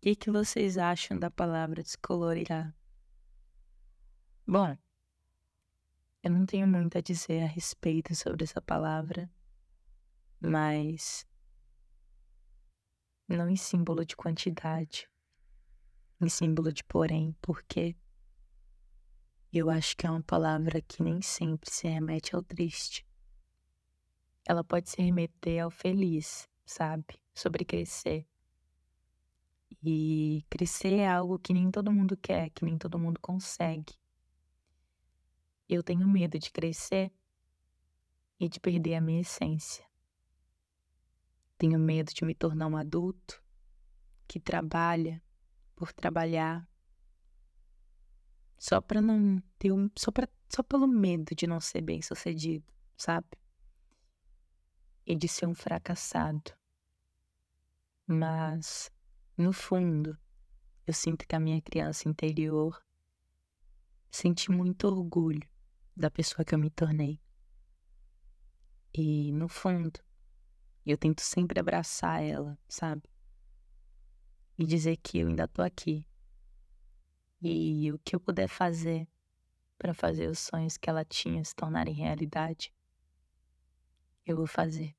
que, que vocês acham da palavra descolorirá? Bom, eu não tenho muito a dizer a respeito sobre essa palavra, mas não em símbolo de quantidade, em símbolo de porém, porque eu acho que é uma palavra que nem sempre se remete ao triste. Ela pode se remeter ao feliz, sabe? Sobre crescer. E crescer é algo que nem todo mundo quer, que nem todo mundo consegue. Eu tenho medo de crescer e de perder a minha essência. Tenho medo de me tornar um adulto que trabalha por trabalhar só para não ter um, só para só pelo medo de não ser bem-sucedido, sabe? E de ser um fracassado. Mas no fundo, eu sinto que a minha criança interior sente muito orgulho da pessoa que eu me tornei. E no fundo, eu tento sempre abraçar ela, sabe? E dizer que eu ainda tô aqui. E o que eu puder fazer para fazer os sonhos que ela tinha se tornarem realidade, eu vou fazer.